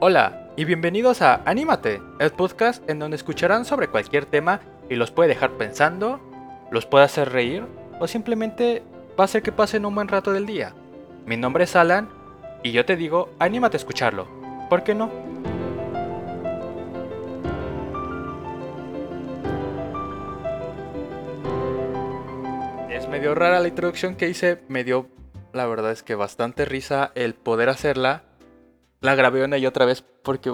Hola y bienvenidos a Anímate, el podcast en donde escucharán sobre cualquier tema y los puede dejar pensando, los puede hacer reír o simplemente va a hacer que pasen un buen rato del día. Mi nombre es Alan y yo te digo, anímate a escucharlo. ¿Por qué no? Es medio rara la introducción que hice, me dio la verdad es que bastante risa el poder hacerla la grabé una y otra vez porque,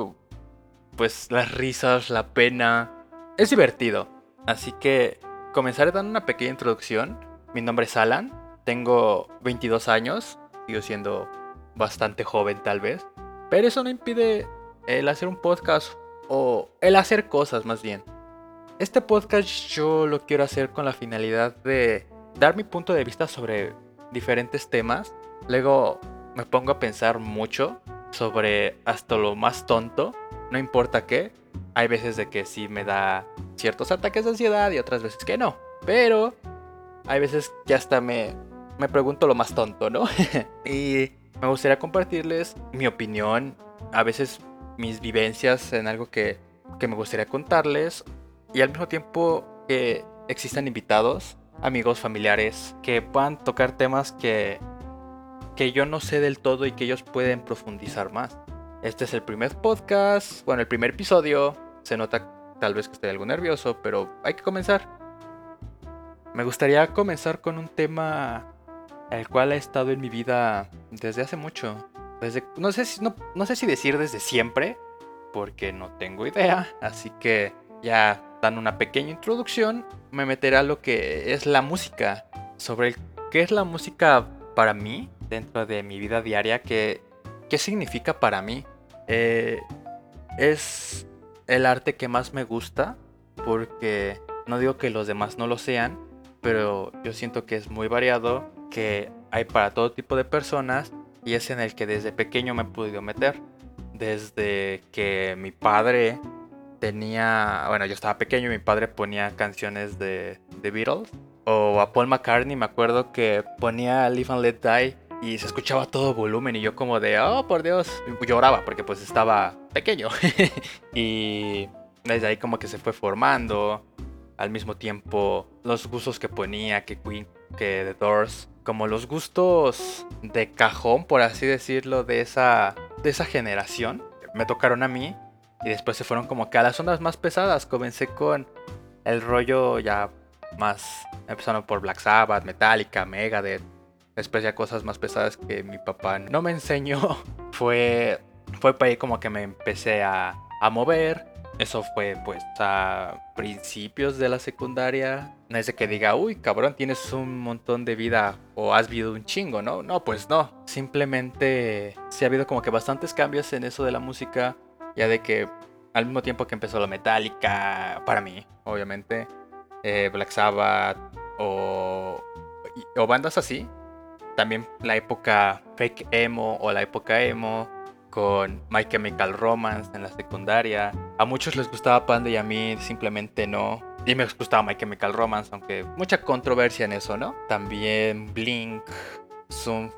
pues, las risas, la pena, es divertido. Así que comenzaré dando una pequeña introducción. Mi nombre es Alan, tengo 22 años, sigo siendo bastante joven tal vez, pero eso no impide el hacer un podcast o el hacer cosas más bien. Este podcast yo lo quiero hacer con la finalidad de dar mi punto de vista sobre diferentes temas. Luego me pongo a pensar mucho sobre hasta lo más tonto, no importa qué. Hay veces de que sí me da ciertos ataques de ansiedad y otras veces que no. Pero hay veces que hasta me, me pregunto lo más tonto, ¿no? y me gustaría compartirles mi opinión, a veces mis vivencias en algo que, que me gustaría contarles y al mismo tiempo que existan invitados, amigos, familiares, que puedan tocar temas que que yo no sé del todo y que ellos pueden profundizar más. Este es el primer podcast, bueno, el primer episodio. Se nota tal vez que estoy algo nervioso, pero hay que comenzar. Me gustaría comenzar con un tema el cual ha estado en mi vida desde hace mucho. Desde, no, sé si, no, sé si decir desde siempre, porque no tengo idea. Así que ya dando una pequeña introducción, me meteré a lo que es la música. Sobre qué es la música para mí dentro de mi vida diaria, ¿qué, qué significa para mí? Eh, es el arte que más me gusta, porque no digo que los demás no lo sean, pero yo siento que es muy variado, que hay para todo tipo de personas y es en el que desde pequeño me he podido meter. Desde que mi padre tenía, bueno, yo estaba pequeño y mi padre ponía canciones de, de Beatles. O a Paul McCartney, me acuerdo que ponía Live and Let Die y se escuchaba todo volumen y yo como de, oh, por Dios, lloraba porque pues estaba pequeño. y desde ahí como que se fue formando. Al mismo tiempo, los gustos que ponía, que Queen, que The Doors, como los gustos de cajón, por así decirlo, de esa, de esa generación, me tocaron a mí. Y después se fueron como que a las ondas más pesadas. Comencé con el rollo ya más, empezando por Black Sabbath, Metallica, Megadeth, después ya cosas más pesadas que mi papá no me enseñó, fue, fue para ahí como que me empecé a, a mover. Eso fue pues a principios de la secundaria. No es de que diga, uy, cabrón, tienes un montón de vida o has vivido un chingo, ¿no? No, pues no. Simplemente sí ha habido como que bastantes cambios en eso de la música. Ya de que al mismo tiempo que empezó la metálica, para mí, obviamente, eh, Black Sabbath o, o bandas así, también la época fake emo o la época emo con My Chemical Romance en la secundaria. A muchos les gustaba Panda y a mí simplemente no. Y me gustaba My Chemical Romance, aunque mucha controversia en eso, ¿no? También Blink, Zoom,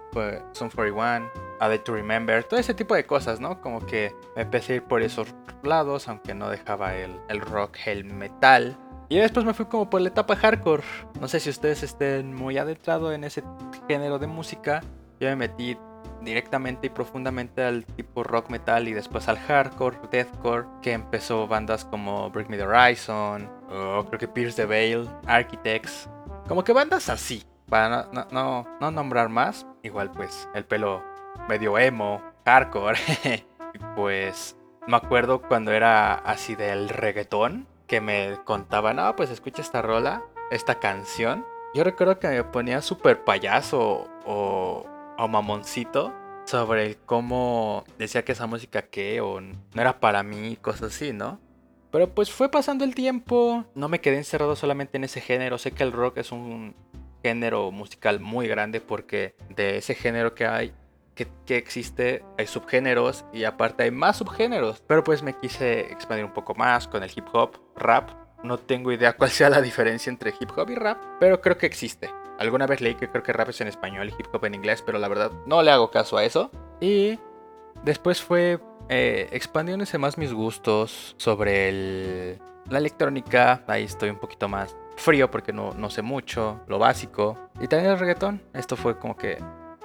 Zoom 41, A Day to Remember, todo ese tipo de cosas, ¿no? Como que me empecé a ir por esos lados, aunque no dejaba el, el rock, el metal. Y después me fui como por la etapa hardcore. No sé si ustedes estén muy adentrados en ese género de música. Yo me metí directamente y profundamente al tipo rock metal y después al hardcore, deathcore, que empezó bandas como Break Me the Horizon, o creo que Pierce the Veil, Architects, como que bandas así, para no, no, no nombrar más. Igual pues el pelo medio emo, hardcore, pues me acuerdo cuando era así del reggaetón, que me contaban, no, pues escucha esta rola, esta canción. Yo recuerdo que me ponía súper payaso o, o mamoncito sobre cómo decía que esa música que o no era para mí, cosas así, ¿no? Pero pues fue pasando el tiempo, no me quedé encerrado solamente en ese género, sé que el rock es un género musical muy grande porque de ese género que hay que, existe, hay subgéneros y aparte hay más subgéneros. Pero pues me quise expandir un poco más con el hip hop, rap. No tengo idea cuál sea la diferencia entre hip hop y rap, pero creo que existe. Alguna vez leí que creo que rap es en español y hip hop en inglés, pero la verdad no le hago caso a eso. Y después fue eh, expandiéndose más mis gustos sobre el, la electrónica, ahí estoy un poquito más frío porque no, no sé mucho, lo básico. Y también el reggaetón, esto fue como que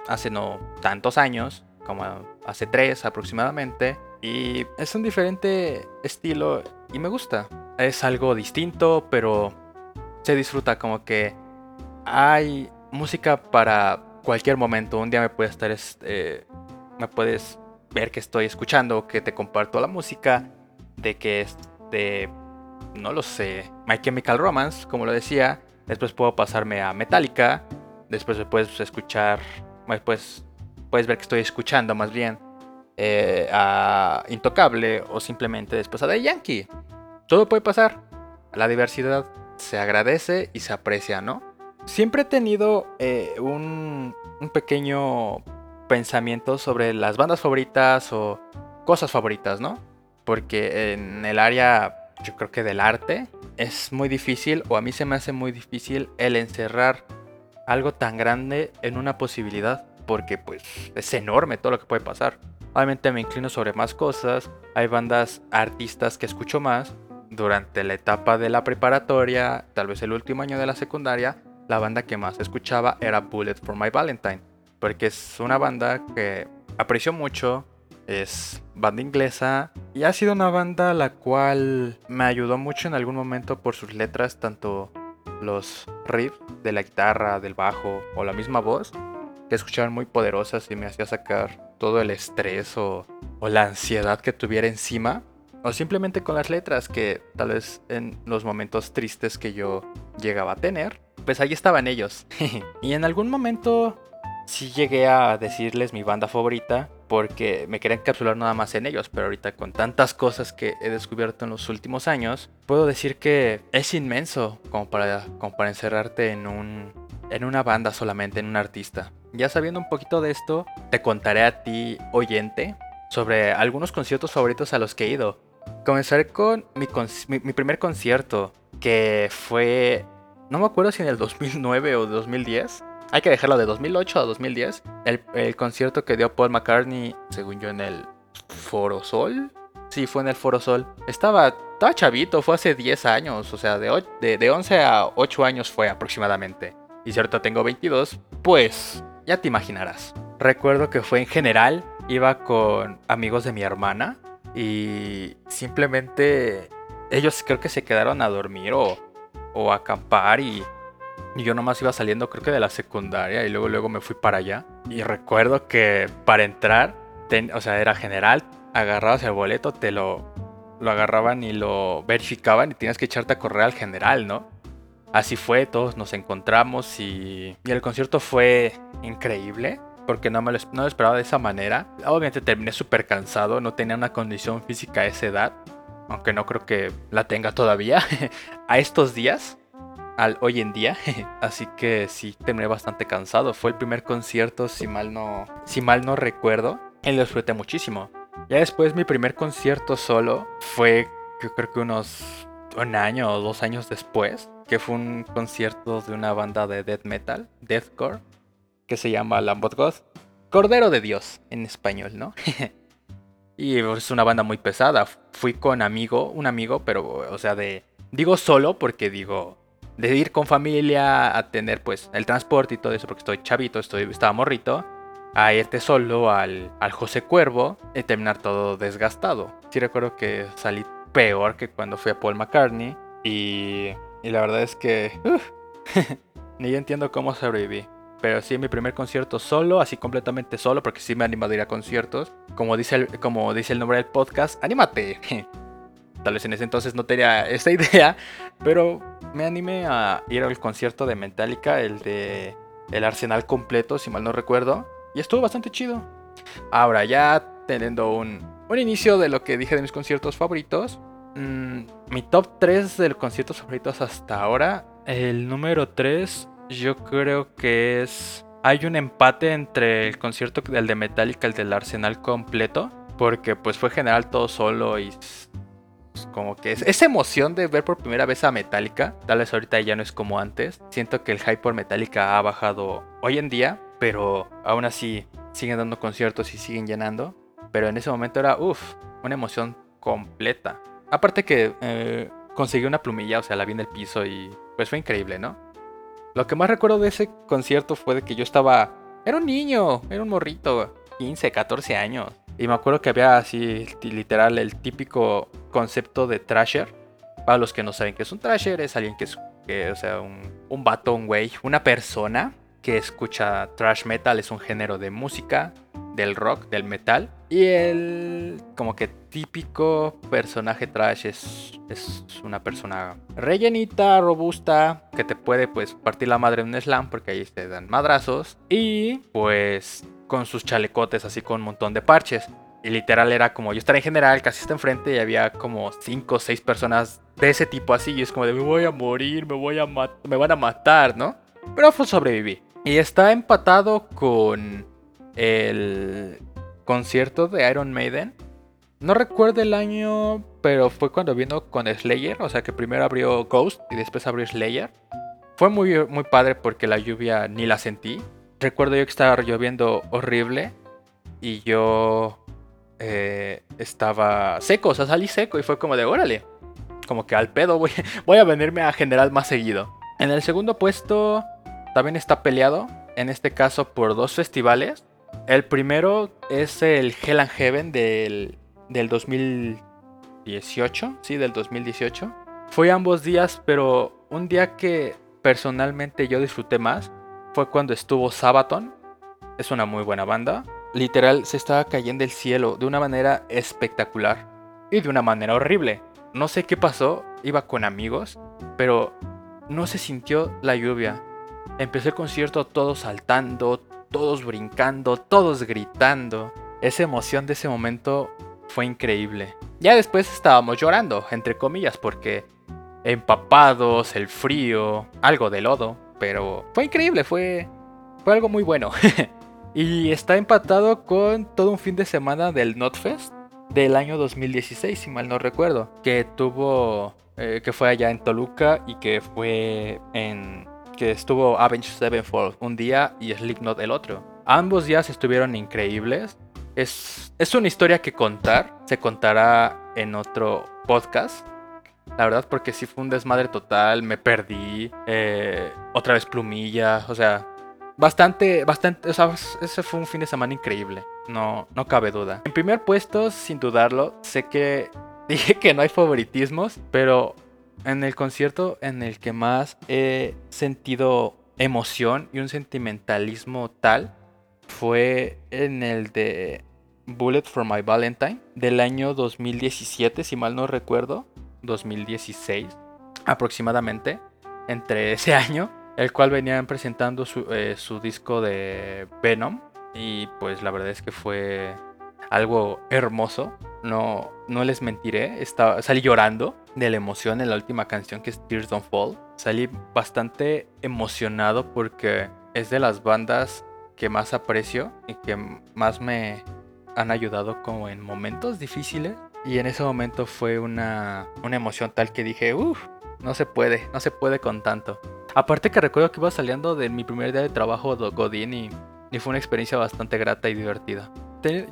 hace no tantos años, como hace tres aproximadamente. Y es un diferente estilo y me gusta. Es algo distinto, pero se disfruta como que hay música para cualquier momento. Un día me puedes estar, este, me puedes ver que estoy escuchando, que te comparto la música, de que es de, no lo sé, My Chemical Romance, como lo decía. Después puedo pasarme a Metallica. Después me puedes escuchar, después puedes ver que estoy escuchando más bien eh, a Intocable o simplemente después a The Yankee. Todo puede pasar. La diversidad se agradece y se aprecia, ¿no? Siempre he tenido eh, un pequeño pensamiento sobre las bandas favoritas o cosas favoritas, ¿no? Porque en el área, yo creo que del arte, es muy difícil, o a mí se me hace muy difícil el encerrar algo tan grande en una posibilidad, porque pues es enorme todo lo que puede pasar. Obviamente me inclino sobre más cosas, hay bandas artistas que escucho más. Durante la etapa de la preparatoria, tal vez el último año de la secundaria, la banda que más escuchaba era Bullet for My Valentine, porque es una banda que aprecio mucho, es banda inglesa y ha sido una banda la cual me ayudó mucho en algún momento por sus letras, tanto los riffs de la guitarra, del bajo o la misma voz, que escuchaban muy poderosas y me hacía sacar todo el estrés o, o la ansiedad que tuviera encima. O simplemente con las letras que tal vez en los momentos tristes que yo llegaba a tener, pues ahí estaban ellos. y en algún momento sí llegué a decirles mi banda favorita porque me quería encapsular nada más en ellos, pero ahorita con tantas cosas que he descubierto en los últimos años, puedo decir que es inmenso como para, como para encerrarte en, un, en una banda solamente, en un artista. Ya sabiendo un poquito de esto, te contaré a ti, oyente, sobre algunos conciertos favoritos a los que he ido. Comenzaré con mi, mi primer concierto, que fue no me acuerdo si en el 2009 o 2010. Hay que dejarlo de 2008 a 2010. El, concierto que dio Paul McCartney, según yo, en el Foro Sol. Sí, fue en el Foro Sol. Estaba, estaba chavito, fue hace 10 años. O sea, de, de, de 11 a 8 años fue aproximadamente. Y ahorita tengo 22, pues ya te imaginarás. Recuerdo que fue en general, iba con amigos de mi hermana y simplemente ellos creo que se quedaron a dormir o o acampar y, yo nomás iba saliendo creo que de la secundaria y luego luego me fui para allá. Y recuerdo que para entrar, o sea, era general, agarrabas el boleto, te lo, lo agarraban y lo verificaban y tenías que echarte a correr al general, ¿no? Así fue, todos nos encontramos y, y el concierto fue increíble porque no me lo, no lo esperaba de esa manera. Obviamente terminé súper cansado, no tenía una condición física a esa edad aunque no creo que la tenga todavía, a estos días, al hoy en día. Así que sí, terminé bastante cansado. Fue el primer concierto, si mal no, si mal no recuerdo, y lo disfruté muchísimo. Ya después mi primer concierto solo fue, yo creo que unos un año o dos años después, que fue un concierto de una banda de death metal, deathcore, que se llama Lambot God. Cordero de Dios en español, ¿no? Y es una banda muy pesada. Fui con amigo, un amigo, pero, o sea, de. Digo solo porque digo. De ir con familia a tener, pues, el transporte y todo eso, porque estoy chavito, estoy, estaba morrito. A irte solo al, al José Cuervo y terminar todo desgastado. Sí recuerdo que salí peor que cuando fui a Paul McCartney. Y, y la verdad es que. ni yo entiendo cómo sobreviví. Pero sí, mi primer concierto solo, así completamente solo, porque sí me he animado a ir a conciertos. Como dice el, como dice el nombre del podcast, anímate. Tal vez en ese entonces no tenía esa idea, pero me animé a ir al concierto de Metallica, el de El Arsenal completo, si mal no recuerdo. Y estuvo bastante chido. Ahora, ya teniendo un, un inicio de lo que dije de mis conciertos favoritos. Mm, mi top 3 de los conciertos favoritos hasta ahora. El número 3 yo creo que es... Hay un empate entre el concierto del de Metallica y el del Arsenal completo. Porque pues fue general todo solo y como que es, esa emoción de ver por primera vez a Metallica, tal vez ahorita ya no es como antes. Siento que el hype por Metallica ha bajado hoy en día, pero aún así siguen dando conciertos y siguen llenando. Pero en ese momento era, uff, una emoción completa. Aparte que eh, conseguí una plumilla, o sea, la vi en el piso y pues fue increíble, ¿no? Lo que más recuerdo de ese concierto fue que yo estaba... Era un niño, era un morrito, 15, 14 años. Y me acuerdo que había así, literal, el típico concepto de trasher. Para los que no saben qué es un trasher, es alguien que es, o sea, un, un vato, güey, una persona que escucha trash metal, es un género de música, del rock, del metal. Y el como que típico personaje trash es, es una persona rellenita, robusta, que te puede pues partir la madre en un slam porque ahí te dan madrazos. Y pues con sus chalecotes así con un montón de parches. Y literal era como yo estar en general, casi está enfrente y había como 5 o 6 personas de ese tipo así. Y es como de me voy a morir, me voy a me van a matar, ¿no? Pero pues sobreviví. Y está empatado con el concierto de Iron Maiden. No recuerdo el año, pero fue cuando vino con Slayer. O sea que primero abrió Ghost y después abrió Slayer. Fue muy, muy padre porque la lluvia ni la sentí. Recuerdo yo que estaba lloviendo horrible y yo eh, estaba seco, o sea, salí seco y fue como de órale. Como que al pedo voy, voy a venirme a general más seguido. En el segundo puesto también está peleado, en este caso por dos festivales. El primero es el Hell and Heaven del, del 2018, sí, del 2018. Fue ambos días, pero un día que personalmente yo disfruté más fue cuando estuvo Sabaton. Es una muy buena banda. Literal, se estaba cayendo el cielo de una manera espectacular y de una manera horrible. No sé qué pasó, iba con amigos, pero no se sintió la lluvia. Empecé el concierto todos saltando, todos brincando, todos gritando. Esa emoción de ese momento fue increíble. Ya después estábamos llorando, entre comillas, porque empapados, el frío, algo de lodo, pero fue increíble, fue, fue algo muy bueno. y está empatado con todo un fin de semana del Notfest del año 2016, si mal no recuerdo, que tuvo, eh, que fue allá en Toluca y que fue en que estuvo Avenged Sevenfold un día y Slipknot el otro. Ambos días estuvieron increíbles. Es, es una historia que contar, se contará en otro podcast. La verdad, porque sí fue un desmadre total, me perdí, eh, otra vez plumilla, o sea, bastante, bastante, o sea, ese fue un fin de semana increíble, no, no cabe duda. En primer puesto, sin dudarlo, sé que dije que no hay favoritismos, pero en el concierto en el que más he sentido emoción y un sentimentalismo tal fue en el de Bullet for My Valentine del año 2017, si mal no recuerdo, 2016 aproximadamente, entre ese año, el cual venían presentando su, eh, su disco de Venom y pues la verdad es que fue algo hermoso. No, no les mentiré, estaba, salí llorando de la emoción en la última canción que es Tears Don't Fall. Salí bastante emocionado porque es de las bandas que más aprecio y que más me han ayudado como en momentos difíciles. Y en ese momento fue una, una emoción tal que dije, uff, no se puede, no se puede con tanto. Aparte que recuerdo que iba saliendo de mi primer día de trabajo de Godín y, y fue una experiencia bastante grata y divertida.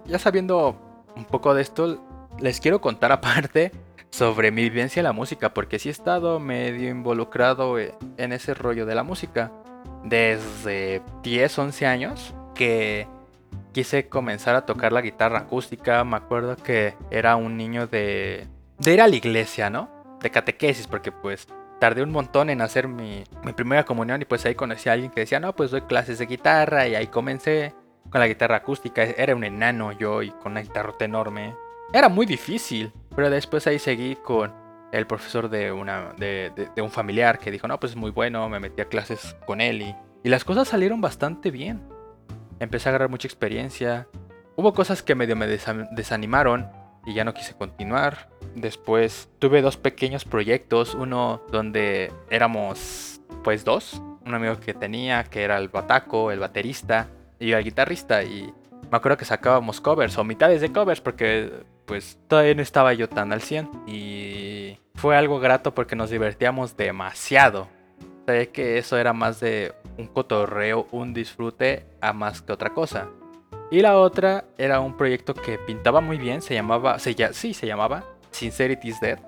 Ya sabiendo un poco de esto, les quiero contar aparte sobre mi vivencia en la música, porque sí he estado medio involucrado e, en ese rollo de la música. Desde 10, 11 años que quise comenzar a tocar la guitarra acústica. Me acuerdo que era un niño de, de ir a la iglesia, ¿no? De catequesis, porque pues tardé un montón en hacer mi, primera comunión y pues ahí conocí a alguien que decía, no, pues doy clases de guitarra y ahí comencé con la guitarra acústica. Era un enano yo y con una guitarra enorme. Era muy difícil, pero después ahí seguí con el profesor de, una, de, un familiar que dijo, no, pues es muy bueno, me metí a clases con él y, y las cosas salieron bastante bien. Empecé a agarrar mucha experiencia. Hubo cosas que medio me desanimaron y ya no quise continuar. Después tuve dos pequeños proyectos, uno donde éramos pues dos, un amigo que tenía que era el bataco, el baterista, y el guitarrista y me acuerdo que sacábamos covers o mitades de covers porque pues todavía no estaba yo tan al 100 y fue algo grato porque nos divertíamos demasiado. Sabía que eso era más de un cotorreo, un disfrute a más que otra cosa. Y la otra era un proyecto que pintaba muy bien, se llamaba, se, sí, se llamaba Sincerity is Dead.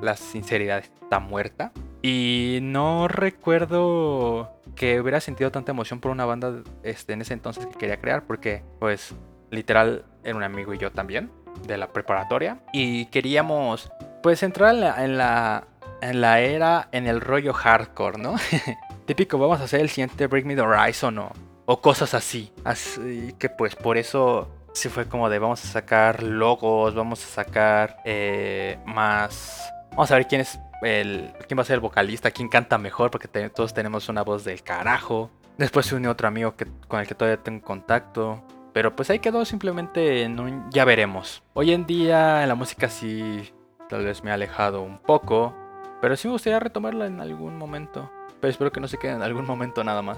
La sinceridad está muerta. Y no recuerdo que hubiera sentido tanta emoción por una banda este, en ese entonces que quería crear, porque pues literal era un amigo y yo también de la preparatoria y queríamos pues entrar en la era, en el rollo hardcore, ¿no? Típico, vamos a hacer el siguiente Break Me the Horizon o, o cosas así. Así que pues por eso sí fue como de vamos a sacar logos, vamos a sacar eh, más... Vamos a ver quién es el, quién va a ser el vocalista, quién canta mejor, porque todos tenemos una voz del carajo. Después se unió otro amigo que, con el que todavía tengo contacto. Pero pues ahí quedó simplemente en un ya veremos. Hoy en día la música sí tal vez me ha alejado un poco. Pero sí me gustaría retomarla en algún momento. Pero espero que no se quede en algún momento nada más.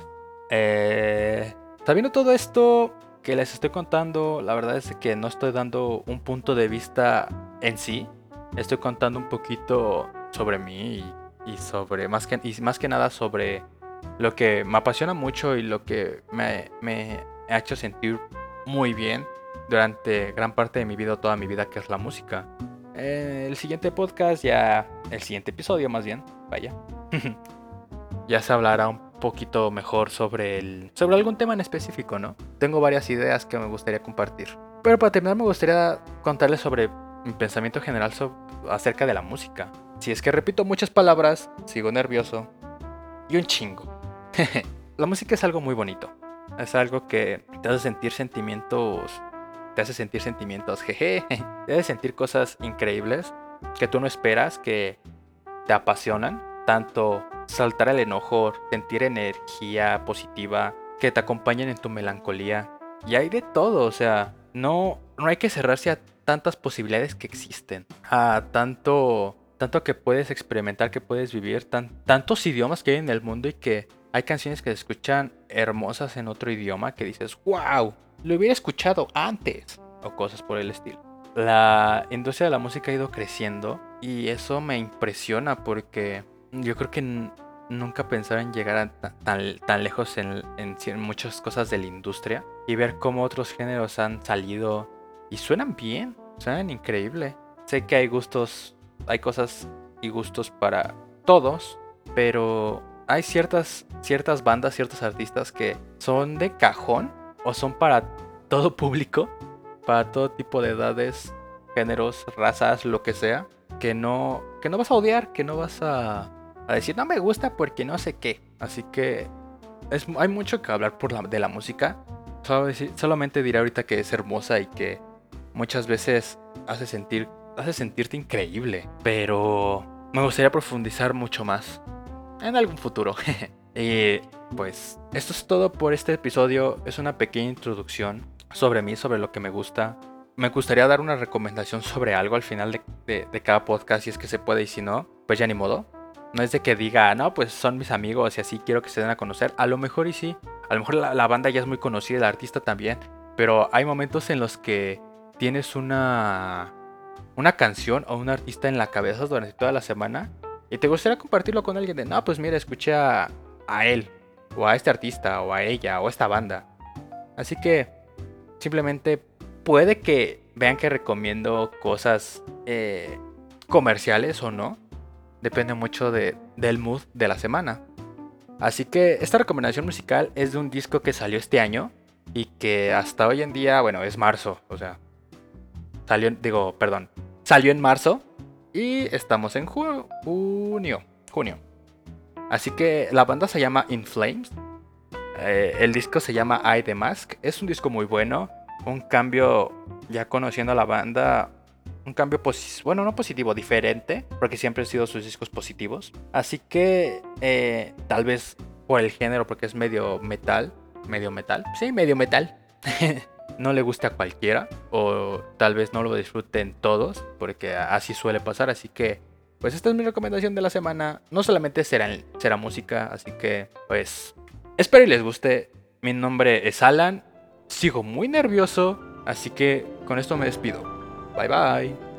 Eh, sabiendo todo esto que les estoy contando, la verdad es que no estoy dando un punto de vista en sí. Estoy contando un poquito sobre mí y, sobre más que, más que nada sobre lo que me apasiona mucho y lo que me, ha hecho sentir muy bien durante gran parte de mi vida, toda mi vida, que es la música. el siguiente podcast, ya. El siguiente episodio, más bien. Vaya. ya se hablará un poquito mejor sobre el. sobre algún tema en específico, ¿no? Tengo varias ideas que me gustaría compartir. Pero para terminar, me gustaría contarles sobre mi pensamiento general acerca de la música. Si es que repito muchas palabras, sigo nervioso. Y un chingo. la música es algo muy bonito. Es algo que te hace sentir sentimientos. Te hace sentir sentimientos, jeje. Te hace sentir cosas increíbles que tú no esperas, que te apasionan. Tanto saltar el enojo, sentir energía positiva, que te acompañen en tu melancolía. Y hay de todo, o sea, no, no hay que cerrarse a tantas posibilidades que existen. A tanto tanto que puedes experimentar, que puedes vivir, tan, tantos idiomas que hay en el mundo y que hay canciones que se escuchan hermosas en otro idioma que dices, wow, lo hubiera escuchado antes, o cosas por el estilo. La industria de la música ha ido creciendo y eso me impresiona porque yo creo que nunca pensaba en llegar a tan, tan lejos en, en, en muchas cosas de la industria y ver cómo otros géneros han salido y suenan bien, suenan increíble. Sé que hay gustos hay cosas y gustos para todos, pero hay ciertas, ciertas bandas, ciertos artistas que son de cajón o son para todo público, para todo tipo de edades, géneros, razas, lo que sea, que no, que no vas a odiar, que no vas a, a decir no me gusta porque no sé qué. Así que es, hay mucho que hablar por la, de la música. solamente diré ahorita que es hermosa y que muchas veces hace sentir hace sentirte increíble, pero me gustaría profundizar mucho más en algún futuro. y pues esto es todo por este episodio. Es una pequeña introducción sobre mí, sobre lo que me gusta. Me gustaría dar una recomendación sobre algo al final de, cada podcast, si es que se puede y si no, pues ya ni modo. No es de que diga, no, pues son mis amigos y así quiero que se den a conocer. A lo mejor y sí. A lo mejor la banda ya es muy conocida, el artista también. Pero hay momentos en los que tienes una una canción o un artista en la cabeza durante toda la semana y te gustaría compartirlo con alguien de, no, pues mira, escuché a, él, o a este artista, o a ella, o a esta banda. Así que simplemente puede que vean que recomiendo cosas eh, comerciales o no. Depende mucho de, del mood de la semana. Así que esta recomendación musical es de un disco que salió este año y que hasta hoy en día, bueno, es marzo, o sea, salió, digo, perdón, Salió en marzo y estamos en junio. Junio. Así que la banda se llama In Flames. Eh, el disco se llama I The Mask. Es un disco muy bueno. Un cambio, ya conociendo a la banda, un cambio bueno, no positivo, diferente, porque siempre han sido sus discos positivos. Así que eh, tal vez por el género, porque es medio metal, medio metal, sí, medio metal. no le guste a cualquiera o tal vez no lo disfruten todos, porque así suele pasar, así que pues esta es mi recomendación de la semana. No solamente será, será música, así que pues espero y les guste. Mi nombre es Alan, sigo muy nervioso, así que con esto me despido. Bye bye.